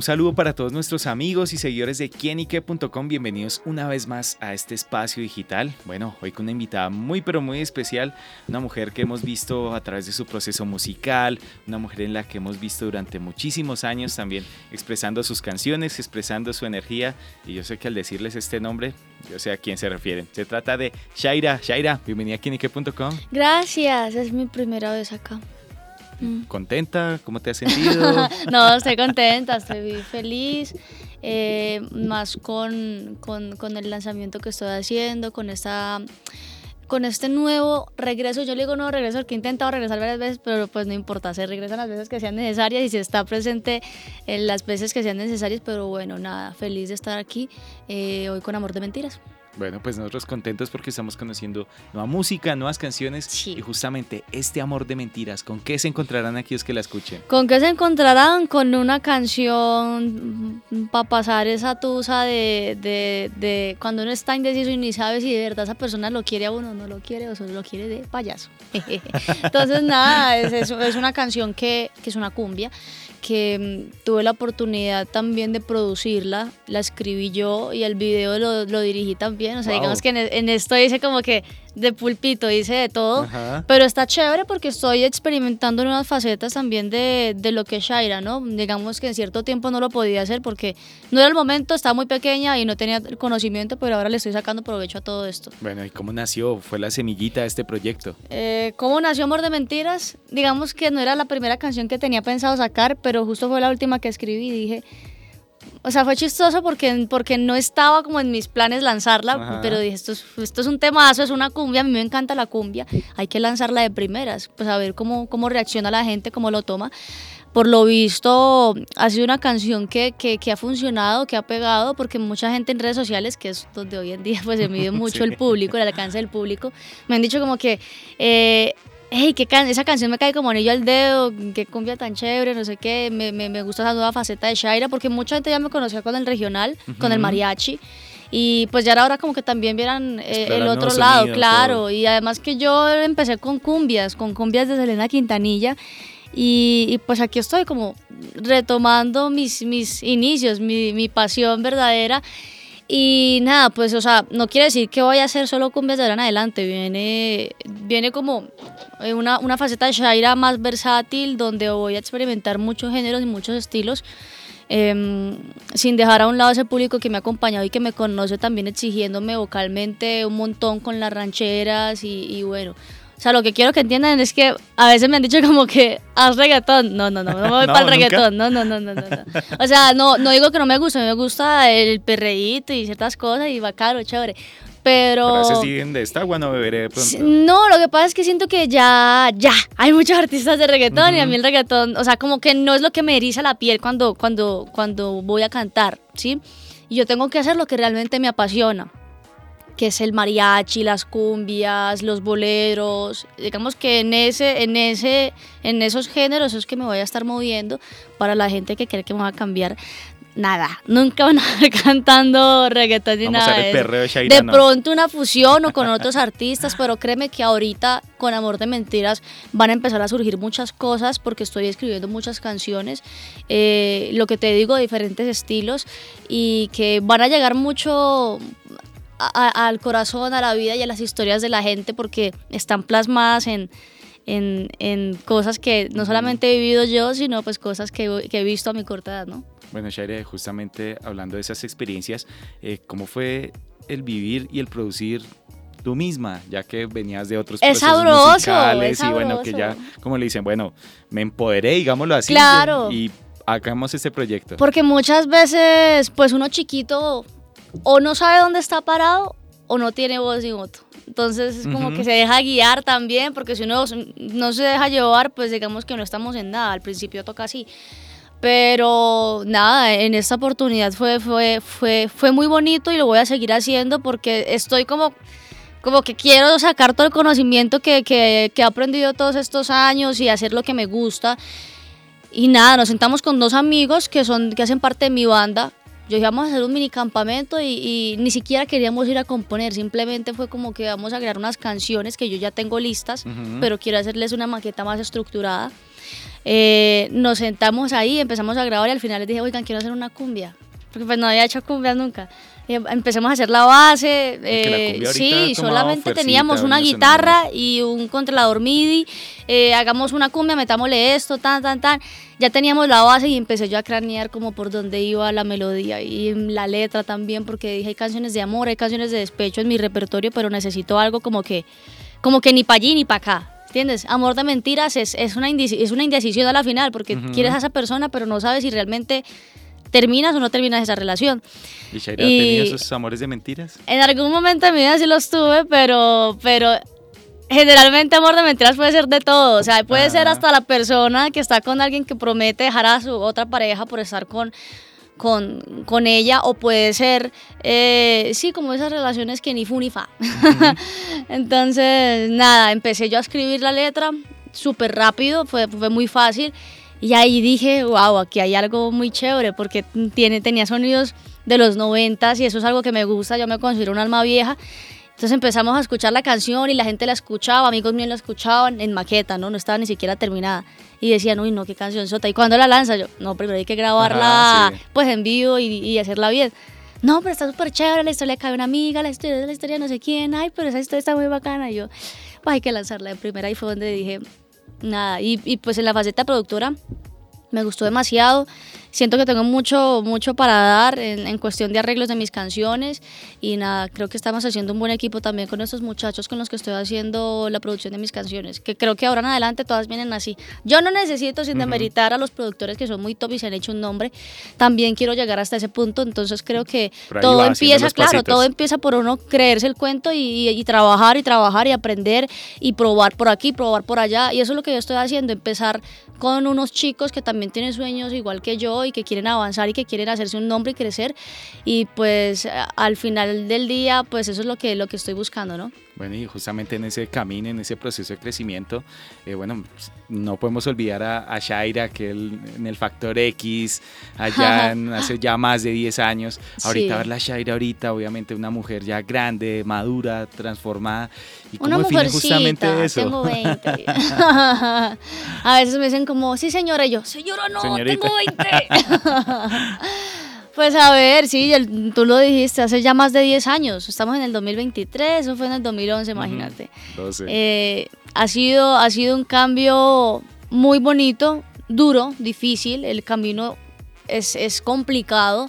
Un saludo para todos nuestros amigos y seguidores de quienique.com. Bienvenidos una vez más a este espacio digital. Bueno, hoy con una invitada muy pero muy especial, una mujer que hemos visto a través de su proceso musical, una mujer en la que hemos visto durante muchísimos años también expresando sus canciones, expresando su energía. Y yo sé que al decirles este nombre, yo sé a quién se refieren. Se trata de Shaira. Shaira, bienvenida a quienique.com. Gracias, es mi primera vez acá. Mm. ¿Contenta? ¿Cómo te has sentido? no, estoy contenta, estoy feliz. Eh, más con, con, con, el lanzamiento que estoy haciendo, con esta con este nuevo regreso, yo le digo nuevo regreso porque he intentado regresar varias veces, pero pues no importa, se regresan las veces que sean necesarias y se está presente en las veces que sean necesarias, pero bueno, nada, feliz de estar aquí eh, hoy con Amor de Mentiras. Bueno, pues nosotros contentos porque estamos conociendo nueva música, nuevas canciones y justamente este amor de mentiras, ¿con qué se encontrarán aquellos que la escuchen? ¿Con qué se encontrarán? Con una canción para pasar esa tusa de, de, de, cuando uno está indeciso y ni sabe si de verdad esa persona lo quiere a uno o no lo quiere o solo lo quiere de payaso. Entonces nada, es, es, una canción que, que es una cumbia que mm, tuve la oportunidad también de producirla, la escribí yo y el video lo, lo dirigí también, o sea, digamos que en, en, esto dice como que de pulpito, hice de todo, pero está chévere porque estoy experimentando nuevas facetas también de, de, lo que es Shaira, ¿no? Digamos que en cierto tiempo no lo podía hacer porque no era el momento, estaba muy pequeña y no tenía el conocimiento, pero ahora le estoy sacando provecho a todo esto. Bueno, ¿y cómo nació? ¿Fue la semillita de este proyecto? Eh, ¿Cómo nació Amor de Mentiras? Digamos que no era la primera canción que tenía pensado sacar, pero justo fue la última que escribí y dije o sea, fue chistoso porque, porque no estaba como en mis planes lanzarla, pero dije, esto es, esto es un temazo, es una cumbia, a mí me encanta la cumbia, hay que lanzarla de primeras, pues a ver cómo, cómo reacciona la gente, cómo lo toma. Por lo visto, ha sido una canción que, que, que ha funcionado, que ha pegado, porque mucha gente en redes sociales, que es donde hoy en día pues se mide mucho el público, el alcance del público, me han dicho como que eh, hey, qué esa canción me cae como anillo al dedo, qué cumbia tan chévere, no sé qué, me, me, me, gusta esa nueva faceta de Shaira, porque mucha gente ya me conocía con el regional, con el mariachi, y pues ya era hora como que también vieran eh, el otro lado, claro, y además que yo empecé con cumbias, con cumbias de Selena Quintanilla, y, y, pues aquí estoy como retomando mis, mis inicios, mi, mi pasión verdadera. Y nada, pues, o sea, no quiere decir que voy a hacer solo cumbias de ahora en adelante. Viene, viene como eh, una, una faceta de Shaira más versátil, donde voy a experimentar muchos géneros y muchos estilos. Eh, sin dejar a un lado ese público que me ha acompañado y que me conoce también exigiéndome vocalmente un montón con las rancheras y bueno, o sea, lo que quiero que entiendan es que a veces me han dicho como que haz reggaetón. No, no, no, no me voy para el reggaetón. No, no, no, no, no, O sea, no, no digo que no me gusta, me gusta el perreíto y ciertas cosas y va caro, chévere. Pero. Pero siguen de esta agua, no beberé de pronto. No, lo que pasa es que siento que ya, ya, hay muchos artistas de reggaetón y a mí el reggaetón, o sea, como que no es lo que me eriza la piel cuando, cuando, cuando voy a cantar, ¿sí? Y yo tengo que hacer lo que realmente me apasiona que es el mariachi, las cumbias, los boleros. Digamos que en ese, en ese, en esos géneros es que me voy a estar moviendo para la gente que cree que me va a cambiar. Nada, nunca van a estar cantando reggaetón ni nada. de, de pronto una fusión o con otros artistas, pero créeme que ahorita con Amor de Mentiras van a empezar a surgir muchas cosas porque estoy escribiendo muchas canciones, eh, lo que te digo, diferentes estilos y que van a llegar mucho al corazón, a la vida y a las historias de la gente porque están plasmadas en, en, en cosas que no solamente he vivido yo, sino pues cosas que, que he visto a mi corta edad, ¿no? Bueno, Shaire, justamente hablando de esas experiencias, eh, ¿cómo fue el vivir y el producir tú misma, ya que venías de otros es procesos sabroso, musicales es sabroso. y bueno, que ya, como le dicen, bueno, me empoderé, digámoslo así, claro. y hagamos este proyecto. Porque muchas veces, pues uno chiquito o no sabe dónde está parado o no tiene voz ni voto. Entonces es como uh -huh. que se deja guiar también, porque si uno no se deja llevar, pues digamos que no estamos en nada. Al principio toca así. Pero nada, en esta oportunidad fue, fue, fue, fue muy bonito y lo voy a seguir haciendo porque estoy como, como que quiero sacar todo el conocimiento que, que, que he aprendido todos estos años y hacer lo que me gusta Y nada, nos sentamos con dos amigos que, son, que hacen parte de mi banda. Yo dije, vamos a hacer un mini campamento y, y, ni siquiera queríamos ir a componer, simplemente fue como que vamos a crear unas canciones que yo ya tengo listas, pero quiero hacerles una maqueta más estructurada. Eh, nos sentamos ahí, empezamos a grabar y al final les dije, oigan, quiero hacer una cumbia, porque pues no había hecho cumbias nunca. Eh, empecemos a hacer la base. Eh, sí, solamente teníamos una guitarra y un controlador MIDI. Eh, hagamos una cumbia, metámosle esto, tan, tan, tan. Ya teníamos la base y empecé yo a cranear como por dónde iba la melodía y la letra también, porque dije, hay canciones de amor, hay canciones de despecho en mi repertorio, pero necesito algo como que, como que ni para allí ni para acá. ¿Entiendes? Amor de mentiras es, es, una, es una indecisión a la final, porque quieres a esa persona, pero no sabes si realmente terminas o no terminas esa relación. ¿Y Shaira ha tenido esos amores de mentiras? En algún momento de mi vida sí los tuve, pero, pero generalmente amor de mentiras puede ser de todo. O sea, puede ser hasta la persona que está con alguien que promete dejar a su otra pareja por estar con, con, con ella, o puede ser, eh, sí, como esas relaciones que ni fu ni fa. Entonces, nada, empecé yo a escribir la letra súper rápido, fue, fue muy fácil. Y ahí dije, wow, aquí hay algo muy chévere porque tiene, tenía sonidos de los noventas y eso es algo que me gusta, yo me considero un alma vieja. Entonces empezamos a escuchar la canción y la gente la escuchaba, amigos míos la escuchaban en maqueta, ¿no? No estaba ni siquiera terminada. Y decían, uy, no, qué canción sota. ¿Y cuando la lanza? Yo, no, primero hay que grabarla pues en vivo y, y hacerla bien. No, pero está súper chévere, la historia cae una amiga, la historia de la historia no sé quién, ay, pero esa historia está muy bacana. Y yo, pues hay que lanzarla de primera y fue donde dije, nada, y, y pues en la faceta productora me gustó demasiado siento que tengo mucho, mucho para dar en, en, cuestión de arreglos de mis canciones. Y nada, creo que estamos haciendo un buen equipo también con estos muchachos con los que estoy haciendo la producción de mis canciones, que creo que ahora en adelante todas vienen así. Yo no necesito, sin demeritar a los productores que son muy top y se han hecho un nombre, también quiero llegar hasta ese punto, entonces creo que todo empieza, claro, todo empieza por uno creerse el cuento y, y, trabajar y trabajar y aprender y probar por aquí, probar por allá, y eso es lo que yo estoy haciendo, empezar con unos chicos que también tienen sueños igual que yo y que quieren avanzar y que quieren hacerse un nombre y crecer. Y pues al final del día, pues eso es lo que, lo que estoy buscando, ¿no? Bueno, y justamente en ese camino, en ese proceso de crecimiento, eh, bueno, no podemos olvidar a, Shaira, que en el Factor X, allá hace ya más de 10 años. Ahorita ver la Shaira ahorita, obviamente una mujer ya grande, madura, transformada. ¿Y cómo una define justamente eso? tengo 20. a veces me dicen como, sí señora, y yo, señora no, tengo 20. Pues a ver, sí, tú lo dijiste, hace ya más de 10 años, estamos en el 2023, eso fue en el 2011, imagínate. Eh, ha, sido, ha sido un cambio muy bonito, duro, difícil, el camino es, es complicado,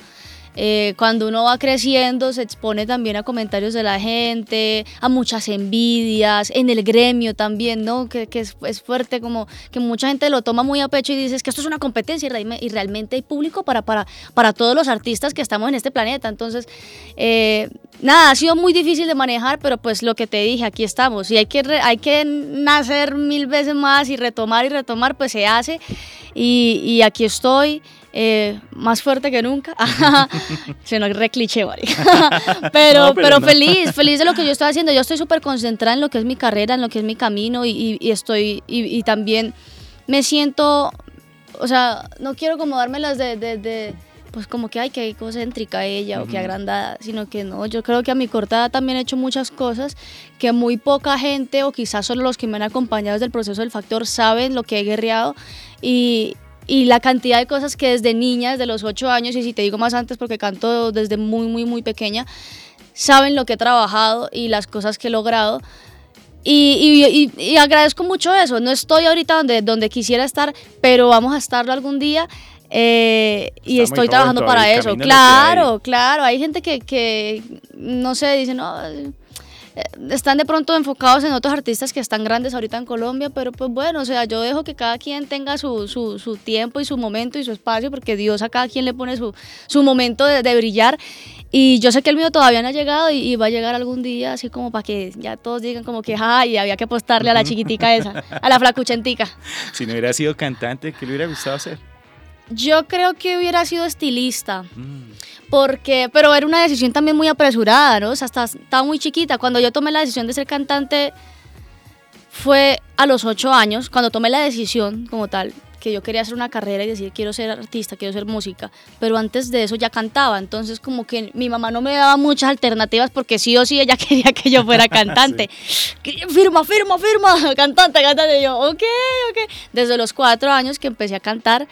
eh, cuando uno va creciendo se expone también a comentarios de la gente, a muchas envidias, en el gremio también, ¿no? Que, que es, es, fuerte, como que mucha gente lo toma muy a pecho y dice que esto es una competencia y, realmente hay público para, para, para todos los artistas que estamos en este planeta. Entonces, eh, nada, ha sido muy difícil de manejar, pero pues lo que te dije, aquí estamos. Y hay que, hay que nacer mil veces más y retomar y retomar, pues se hace. Y, y aquí estoy. Eh, más fuerte que nunca. Se nos re cliché, pero, pero, feliz, feliz de lo que yo estoy haciendo. Yo estoy súper concentrada en lo que es mi carrera, en lo que es mi camino y, estoy, y, también me siento, o sea, no quiero como dármelas de, de, de pues como que, ay, que egocéntrica ella o que agrandada, sino que no, yo creo que a mi cortada también he hecho muchas cosas que muy poca gente o quizás solo los que me han acompañado desde el proceso del factor saben lo que he guerreado y, y la cantidad de cosas que desde niña, desde los ocho años, y si te digo más antes porque canto desde muy, muy, muy pequeña, saben lo que he trabajado y las cosas que he logrado. Y, y, agradezco mucho eso. No estoy ahorita donde, donde quisiera estar, pero vamos a estarlo algún día. Eh, y estoy trabajando para eso. Claro, claro. Hay gente que, que, no sé, dice, no, están de pronto enfocados en otros artistas que están grandes ahorita en Colombia, pero pues bueno, o sea, yo dejo que cada quien tenga su, su, su tiempo y su momento y su espacio, porque Dios a cada quien le pone su, su momento de, de, brillar. Y yo sé que el mío todavía no ha llegado y, va a llegar algún día, así como para que ya todos digan como que, ay, había que apostarle a la chiquitica esa, a la flacuchentica. Si no hubiera sido cantante, ¿qué le hubiera gustado hacer? Yo creo que hubiera sido estilista. Mm. Porque, pero era una decisión también muy apresurada, ¿no? O sea, estaba muy chiquita. Cuando yo tomé la decisión de ser cantante fue a los ocho años, cuando tomé la decisión como tal. que yo quería hacer una carrera y decir quiero ser artista, quiero ser música, pero antes de eso ya cantaba, entonces como que mi mamá no me daba muchas alternativas porque sí o sí ella quería que yo fuera cantante. Firma, firma, firma, cantante, cantante. Y yo, ok, ok. Desde los cuatro años que empecé a cantar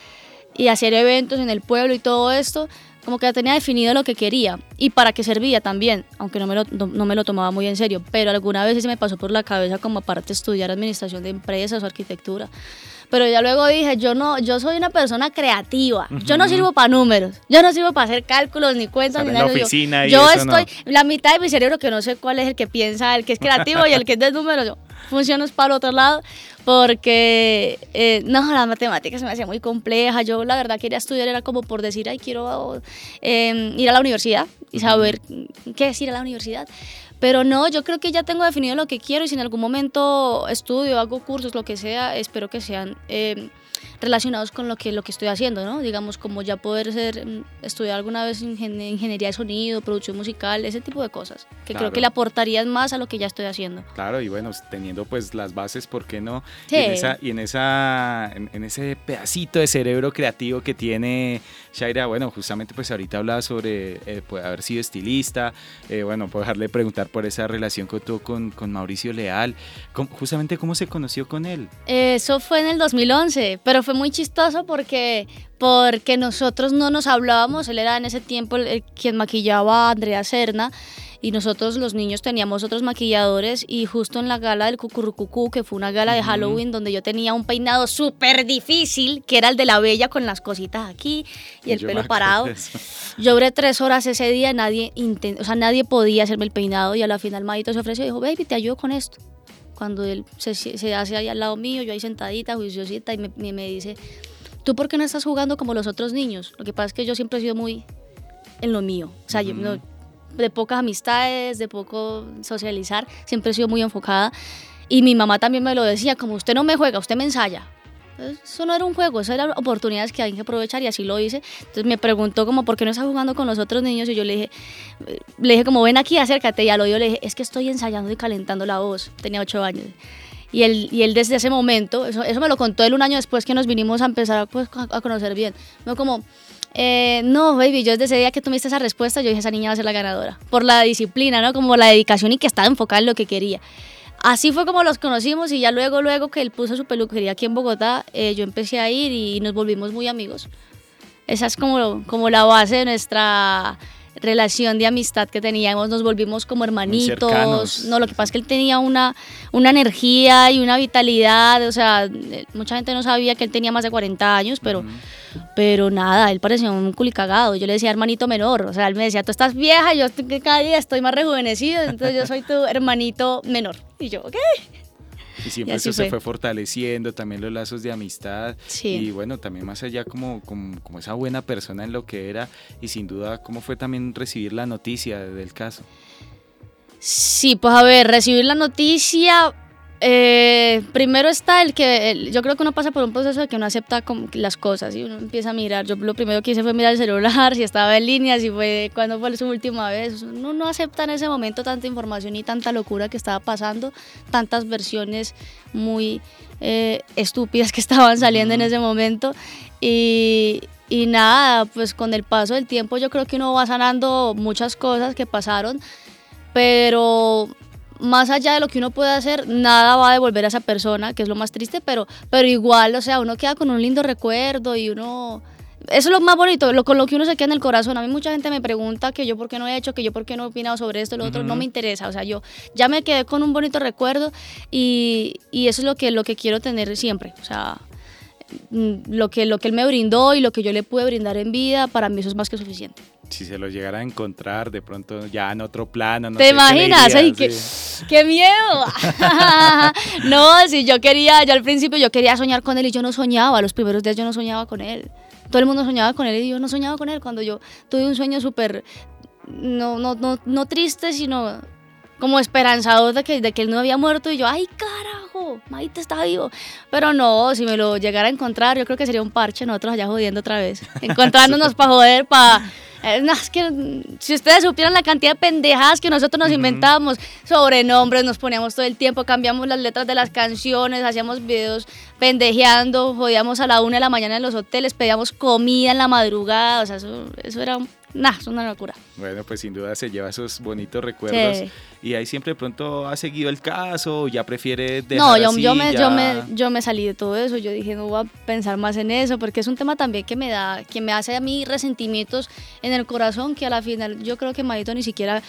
y hacer eventos en el pueblo y todo esto, como que ya tenía definido lo que quería y para qué servía también, aunque no me, lo, no, me lo tomaba muy en serio, pero alguna vez se me pasó por la cabeza como aparte estudiar administración de empresas o arquitectura. Pero ya luego dije, yo no, yo soy una persona creativa, yo no sirvo para números, yo no sirvo para hacer cálculos ni cuentas ni nada. oficina yo, estoy, la mitad de mi cerebro que no sé cuál es el que piensa, el que es creativo y el que es de números, yo funciono para el otro lado porque eh, no, las matemáticas me hacía muy compleja. Yo la verdad quería estudiar, era como por decir, ay, quiero em, ir a la universidad y saber qué es ir a la universidad. Pero no, yo creo que ya tengo definido lo que quiero y si en algún momento estudio, hago cursos, lo que sea, espero que sean em, relacionados con lo que, lo que estoy haciendo, ¿no? Digamos, como ya poder ser, mm, estudiar alguna vez ingeniería de sonido, producción musical, ese tipo de cosas, que creo que le aportarían más a lo que ya estoy haciendo. Claro, y bueno, teniendo pues las bases, ¿por qué no? Sí. Y en, esa, y en, esa, en, ese pedacito de cerebro creativo que tiene Shaira, bueno, justamente pues ahorita hablaba sobre eh, haber sido estilista, eh, bueno, puedo dejarle preguntar por esa relación que tuvo con, con Mauricio Leal, justamente cómo se conoció con él. Eso fue en el 2011, pero fue muy chistoso porque, porque nosotros no nos hablábamos, él era en ese tiempo el, quien maquillaba a Andrea Serna y nosotros los niños teníamos otros maquilladores y justo en la gala del Cucurrucucú, que fue una gala de Halloween donde yo tenía un peinado súper difícil, que era el de la bella con las cositas aquí y el pelo parado. Yo duré tres horas ese día, nadie, o sea, nadie podía hacerme el peinado y a la final Madito se ofreció y dijo, baby, te ayudo con esto cuando él se, se, hace ahí al lado mío, yo ahí sentadita, juiciosita, y me, me, dice, ¿tú por qué no estás jugando como los otros niños? Lo que pasa es que yo siempre he sido muy en lo mío, o sea, yo, de pocas amistades, de poco socializar, siempre he sido muy enfocada. Y mi mamá también me lo decía, como usted no me juega, usted me ensaya. Eso no era un juego, eso eran oportunidades que hay que aprovechar y así lo hice. Entonces me preguntó como, ¿por qué no está jugando con los otros niños? Y yo le dije, le dije como, ven aquí, acércate. Y al oído le dije, es que estoy ensayando y calentando la voz. Tenía ocho años. Y él, y él desde ese momento, eso, eso me lo contó él un año después que nos vinimos a empezar pues, a conocer bien. No como, eh, no, baby, yo desde ese día que tuviste esa respuesta, yo dije, esa niña va a ser la ganadora. Por la disciplina, ¿no? Como la dedicación y que estaba enfocada en lo que quería. Así fue como los conocimos y ya luego, luego que él puso su peluquería aquí en Bogotá, eh, yo empecé a ir y nos volvimos muy amigos. Esa es como, como la base de nuestra relación de amistad que teníamos, nos volvimos como hermanitos. No, lo que pasa es que él tenía una, una energía y una vitalidad, o sea, mucha gente no sabía que él tenía más de 40 años, pero, pero nada, él parecía un culicagado. Yo le decía hermanito menor, o sea, él me decía, tú estás vieja, yo cada día estoy más rejuvenecido, entonces yo soy tu hermanito menor. Y yo, ok. Y siempre eso se fue fortaleciendo, también los lazos de amistad. Y bueno, también más allá como, como, como, esa buena persona en lo que era y sin duda cómo fue también recibir la noticia del caso. Sí, pues a ver, recibir la noticia eh, primero está el que yo creo que uno pasa por un proceso de que uno acepta las cosas y uno empieza a mirar. Yo lo primero que hice fue mirar el celular, si estaba en línea, si fue cuando fue su última vez. Uno no acepta en ese momento tanta información y tanta locura que estaba pasando, tantas versiones muy eh, estúpidas que estaban saliendo en ese momento. Y, y nada, pues con el paso del tiempo yo creo que uno va sanando muchas cosas que pasaron, pero más allá de lo que uno puede hacer, nada va a devolver a esa persona, que es lo más triste, pero, pero igual, o sea, uno queda con un lindo recuerdo y uno... Eso es lo más bonito, lo, con lo que uno se queda en el corazón. A mí mucha gente me pregunta que yo por qué no he hecho, que yo por qué no he opinado sobre esto, lo otro, no me interesa. O sea, yo ya me quedé con un bonito recuerdo y, y eso es lo que, lo que quiero tener siempre. O sea, lo que, lo que él me brindó y lo que yo le pude brindar en vida, para mí eso es más que suficiente si se lo llegara a encontrar de pronto ya en otro plano. No ¿Te imaginas? Ay, qué, qué, miedo! no, si yo quería, yo al principio yo quería soñar con él y yo no soñaba, los primeros días yo no soñaba con él. Todo el mundo soñaba con él y yo no soñaba con él. Cuando yo tuve un sueño súper, no, no, no, no triste, sino como esperanzador de que, de que él no había muerto y yo, ay carajo, Maite está vivo. Pero no, si me lo llegara a encontrar, yo creo que sería un parche nosotros allá jodiendo otra vez. Encontrándonos para joder, para Eh, no, es que si ustedes supieran la cantidad de pendejadas que nosotros nos inventábamos, sobrenombres, nos poníamos todo el tiempo, cambiamos las letras de las canciones, hacíamos videos pendejeando, jodíamos a la una de la mañana en los hoteles, pedíamos comida en la madrugada, o sea, eso, eso era Nah, es una locura. Bueno, pues sin duda se lleva esos bonitos recuerdos. Y ahí siempre de pronto ha seguido el caso, ya prefiere dejar No, yo, yo, me, yo, me, yo me salí de todo eso. Yo dije, no voy a pensar más en eso, porque es un tema también que me da, que me hace a mí resentimientos en el corazón, que a la final yo creo que Madito ni siquiera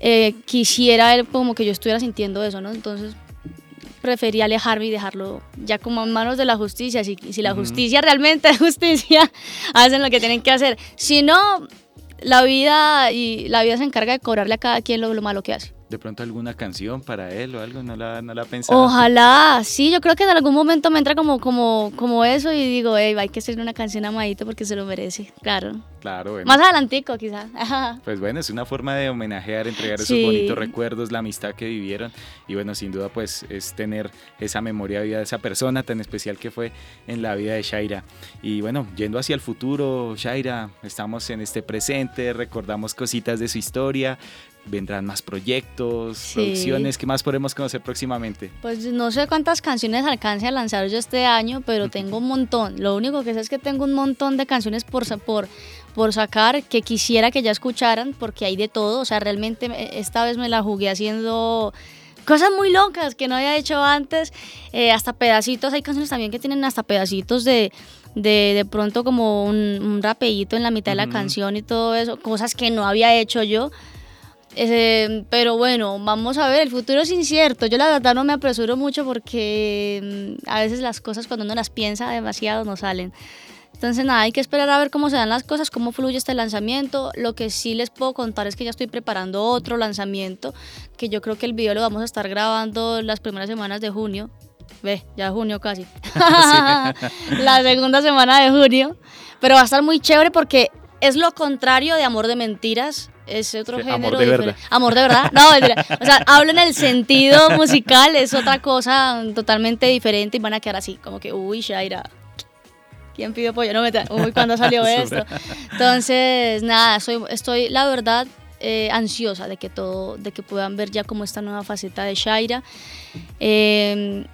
eh, quisiera como que yo estuviera sintiendo eso, ¿no? Entonces preferí alejarme y dejarlo ya como en manos de la justicia. Si, si la justicia realmente es justicia, hacen lo que tienen que hacer. Si no, la vida y la vida se encarga de cobrarle a cada quien lo, lo malo que hace de pronto alguna canción para él o algo, no la, no la pensaba. Ojalá, sí, yo creo que en algún momento me entra como, como, como eso y digo, hey, hay que hacer una canción amadito porque se lo merece, claro. Claro, bueno. Más adelantico quizás. Pues bueno, es una forma de homenajear, entregar esos bonitos recuerdos, la amistad que vivieron y bueno, sin duda pues es tener esa memoria viva de esa persona tan especial que fue en la vida de Shaira. Y bueno, yendo hacia el futuro, Shaira, estamos en este presente, recordamos cositas de su historia, vendrán más proyectos, producciones, ¿qué más podremos conocer próximamente? Pues no sé cuántas canciones alcance a lanzar yo este año, pero tengo un montón. Lo único que sé es que tengo un montón de canciones por, por, por sacar que quisiera que ya escucharan, porque hay de todo. O sea, realmente esta vez me la jugué haciendo cosas muy locas que no había hecho antes, eh, hasta pedacitos, hay canciones también que tienen hasta pedacitos de, de, de pronto como un, un rapeíto en la mitad de la canción y todo eso, cosas que no había hecho yo. Eh, pero bueno, vamos a ver, el futuro es incierto. Yo la verdad no me apresuro mucho porque mm, a veces las cosas cuando uno las piensa demasiado no salen. Entonces nada, hay que esperar a ver cómo se dan las cosas, cómo fluye este lanzamiento. Lo que sí les puedo contar es que ya estoy preparando otro lanzamiento, que yo creo que el video lo vamos a estar grabando las primeras semanas de junio. Ve, ya junio casi. la segunda semana de junio. Pero va a estar muy chévere porque es lo contrario de Amor de Mentiras es otro género. Amor de verdad. Amor de verdad. No, o sea, hablo en el sentido musical, es otra cosa totalmente diferente y van a quedar así, como que, uy, Shaira. ¿Quién pidió pollo? No me Uy, ¿cuándo salió esto? Entonces, nada, soy, estoy, la verdad, eh, ansiosa de que todo, de que puedan ver ya como esta nueva faceta de Shaira. Eh,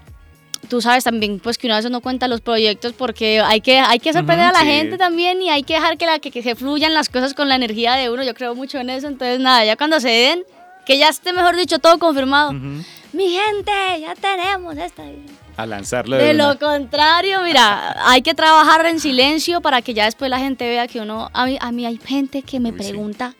tú sabes también pues que una vez no cuenta los proyectos porque hay que, hay que sorprender a la gente también y hay que dejar que, la, que, se fluyan las cosas con la energía de uno. Yo creo mucho en eso. Entonces, nada, ya cuando se den, que ya esté, mejor dicho, todo confirmado. Mi gente, ya tenemos esta. A lanzarlo. De, lo contrario, mira, hay que trabajar en silencio para que ya después la gente vea que uno. A mí, a mí hay gente que me pregunta,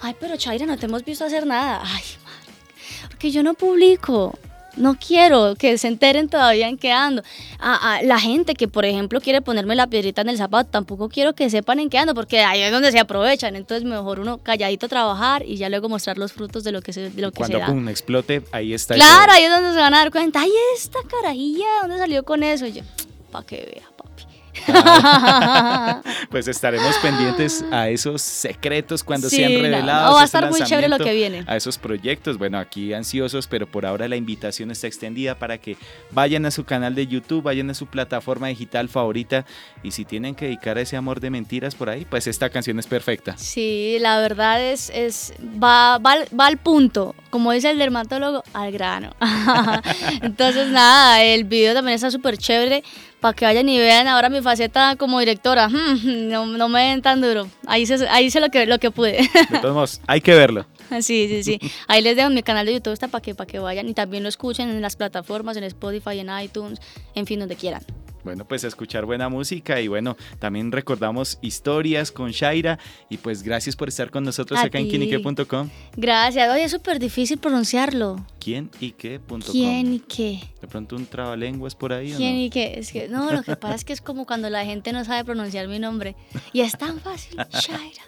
ay, pero Chaira, no te hemos visto hacer nada. Ay, madre, porque yo no publico no quiero que se enteren todavía en qué ando. A, la gente que, por ejemplo, quiere ponerme la piedrita en el zapato, tampoco quiero que sepan en qué ando, porque ahí es donde se aprovechan. Entonces, mejor uno calladito trabajar y ya luego mostrar los frutos de lo que se, de lo que Cuando se pum, explote, ahí está. Claro, ahí es donde se van a dar cuenta. Ay, esta carajilla, ¿dónde salió con eso? yo, para que vea. pues estaremos pendientes a esos secretos cuando sean revelados. No, va a estar muy chévere lo que viene. A esos proyectos. Bueno, aquí ansiosos, pero por ahora la invitación está extendida para que vayan a su canal de YouTube, vayan a su plataforma digital favorita y si tienen que dedicar a ese amor de mentiras por ahí, pues esta canción es perfecta. Sí, la verdad es, es va, va, va al punto, como dice el dermatólogo, al grano. Entonces, nada, el video también está súper chévere para que vayan y vean ahora mi faceta como directora. No, no me ven tan duro. Ahí hice, ahí hice lo, que, lo que pude. De todos modos, hay que verlo. Sí, sí, sí. Ahí les dejo mi canal de YouTube está para que, para que vayan y también lo escuchen en las plataformas, en Spotify, en iTunes, en fin, donde quieran. Bueno, pues escuchar buena música y bueno, también recordamos historias con Shaira y pues gracias por estar con nosotros acá en quienique.com. Gracias, oye, es súper difícil pronunciarlo. ¿Quién y qué? ¿Quién y qué? De pronto un trabalenguas por ahí. ¿Quién y qué? Es que, no, lo que pasa es que es como cuando la gente no sabe pronunciar mi nombre y es tan fácil, Shaira.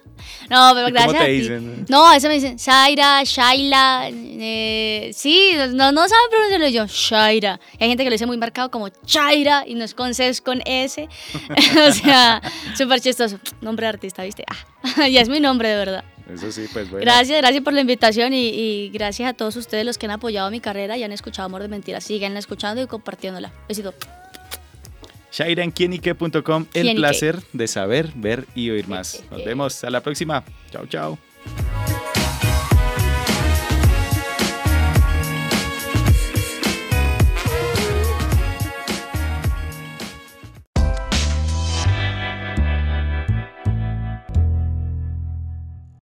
No, pero gracias. ¿Cómo te dicen? No, a veces me dicen Shaira, Shaila. Eh, sí, no, no saben pronunciarlo yo, Shaira. hay gente que lo dice muy marcado como Shaira y no es con Con S. o sea, súper chistoso. Nombre de artista, ¿viste? Ah, ya es mi nombre de verdad. Eso sí, pues bueno. Gracias, gracias por la invitación y, y, gracias a todos ustedes los que han apoyado mi carrera y han escuchado Amor de Mentiras. Sigan escuchando y compartiéndola. Besito. Shaira en quienique.com, el placer de saber, ver y oír más. Nos vemos, a la próxima. Chao, chao.